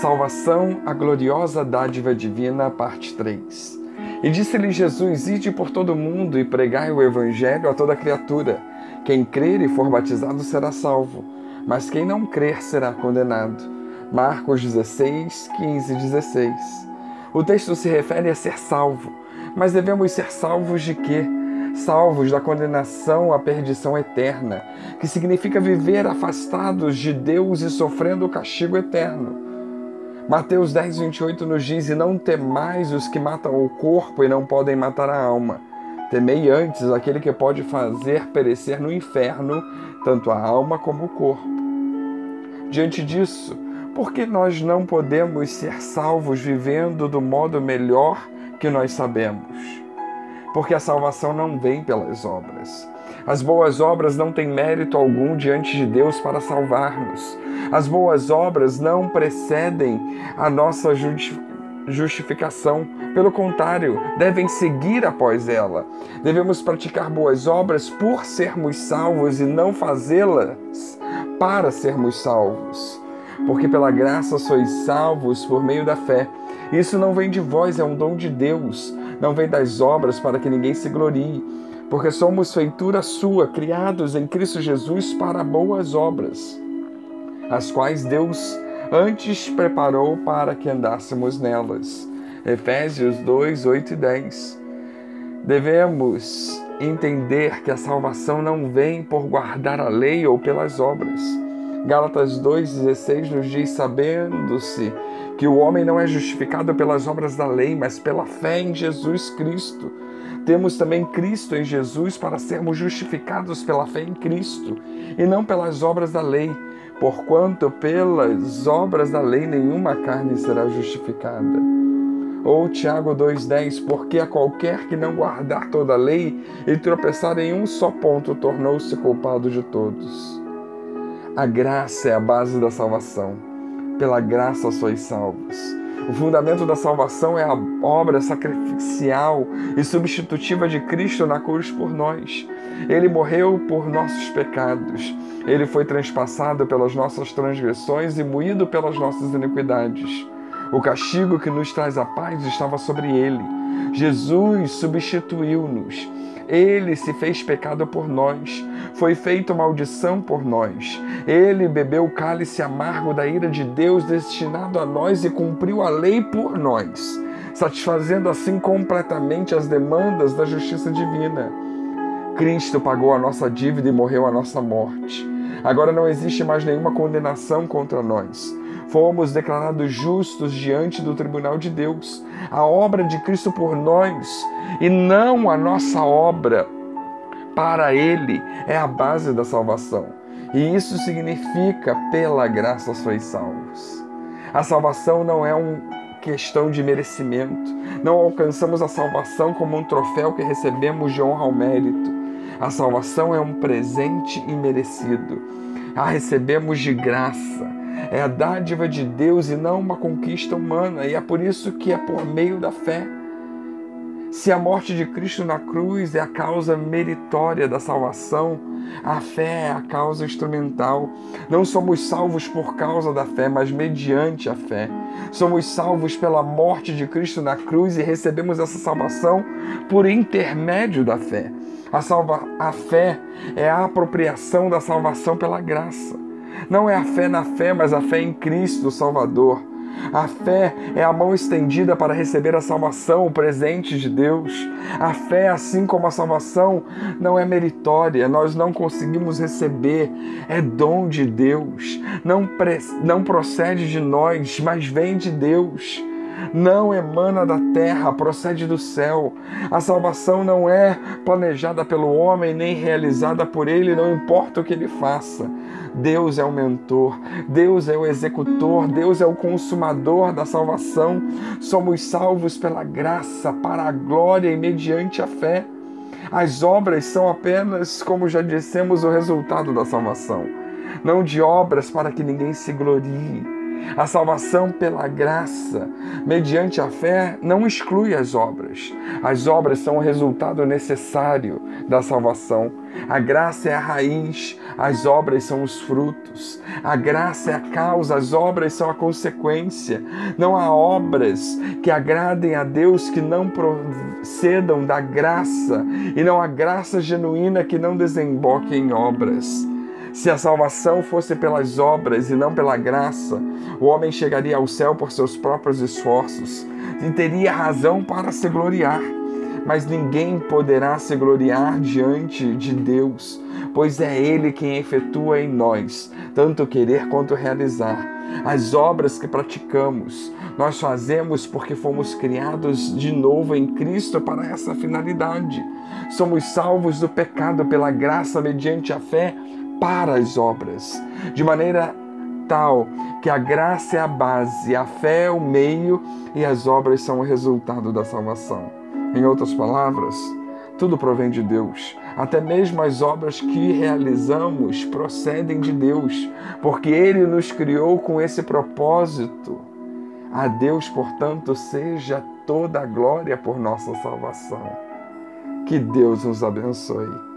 Salvação, a gloriosa dádiva divina, parte 3. E disse-lhe Jesus: Ide por todo o mundo e pregai o evangelho a toda criatura. Quem crer e for batizado será salvo, mas quem não crer será condenado. Marcos 16, 15 e 16. O texto se refere a ser salvo, mas devemos ser salvos de quê? Salvos da condenação à perdição eterna, que significa viver afastados de Deus e sofrendo o castigo eterno. Mateus 10, 28 nos diz: E não temais os que matam o corpo e não podem matar a alma. Temei antes aquele que pode fazer perecer no inferno tanto a alma como o corpo. Diante disso, por que nós não podemos ser salvos vivendo do modo melhor que nós sabemos? Porque a salvação não vem pelas obras. As boas obras não têm mérito algum diante de Deus para salvar-nos. As boas obras não precedem a nossa justificação. Pelo contrário, devem seguir após ela. Devemos praticar boas obras por sermos salvos e não fazê-las para sermos salvos. Porque pela graça sois salvos por meio da fé. Isso não vem de vós, é um dom de Deus. Não vem das obras para que ninguém se glorie porque somos feitura sua, criados em Cristo Jesus para boas obras, as quais Deus antes preparou para que andássemos nelas. Efésios 2, 8 e 10. Devemos entender que a salvação não vem por guardar a lei ou pelas obras. Gálatas 2,16 nos diz: sabendo-se que o homem não é justificado pelas obras da lei, mas pela fé em Jesus Cristo. Temos também Cristo em Jesus para sermos justificados pela fé em Cristo e não pelas obras da lei, porquanto pelas obras da lei nenhuma carne será justificada. Ou Tiago 2,10: Porque a qualquer que não guardar toda a lei e tropeçar em um só ponto tornou-se culpado de todos. A graça é a base da salvação. Pela graça sois salvos. O fundamento da salvação é a obra sacrificial e substitutiva de Cristo na cruz por nós. Ele morreu por nossos pecados. Ele foi transpassado pelas nossas transgressões e moído pelas nossas iniquidades. O castigo que nos traz a paz estava sobre ele. Jesus substituiu-nos ele se fez pecado por nós, foi feito maldição por nós. Ele bebeu o cálice amargo da ira de Deus destinado a nós e cumpriu a lei por nós, satisfazendo assim completamente as demandas da justiça divina. Cristo pagou a nossa dívida e morreu a nossa morte. Agora não existe mais nenhuma condenação contra nós fomos declarados justos diante do tribunal de Deus. A obra de Cristo por nós e não a nossa obra para Ele é a base da salvação. E isso significa, pela graça sois salvos. A salvação não é uma questão de merecimento. Não alcançamos a salvação como um troféu que recebemos de honra ao mérito. A salvação é um presente imerecido. A recebemos de graça é a dádiva de Deus e não uma conquista humana, e é por isso que é por meio da fé. Se a morte de Cristo na cruz é a causa meritória da salvação, a fé é a causa instrumental. Não somos salvos por causa da fé, mas mediante a fé. Somos salvos pela morte de Cristo na cruz e recebemos essa salvação por intermédio da fé. A, salva... a fé é a apropriação da salvação pela graça. Não é a fé na fé, mas a fé em Cristo Salvador. A fé é a mão estendida para receber a salvação, o presente de Deus. A fé, assim como a salvação, não é meritória, nós não conseguimos receber, é dom de Deus. Não, não procede de nós, mas vem de Deus não emana da terra, procede do céu. A salvação não é planejada pelo homem nem realizada por ele, não importa o que ele faça. Deus é o mentor, Deus é o executor, Deus é o consumador da salvação. Somos salvos pela graça, para a glória e mediante a fé. As obras são apenas, como já dissemos, o resultado da salvação. Não de obras para que ninguém se glorie A salvação pela graça, mediante a fé, não exclui as obras. As obras são o resultado necessário da salvação. A graça é a raiz, as obras são os frutos. A graça é a causa, as obras são a consequência. Não há obras que agradem a Deus que não procedam da graça, e não há graça genuína que não desemboque em obras. Se a salvação fosse pelas obras e não pela graça, o homem chegaria ao céu por seus próprios esforços e teria razão para se gloriar. Mas ninguém poderá se gloriar diante de Deus, pois é Ele quem efetua em nós, tanto querer quanto realizar. As obras que praticamos, nós fazemos porque fomos criados de novo em Cristo para essa finalidade. Somos salvos do pecado pela graça mediante a fé para as obras, de maneira tal que a graça é a base, a fé é o meio e as obras são o resultado da salvação. Em outras palavras, tudo provém de Deus. Até mesmo as obras que realizamos procedem de Deus, porque Ele nos criou com esse propósito. A Deus, portanto, seja toda a glória por nossa salvação. Que Deus nos abençoe.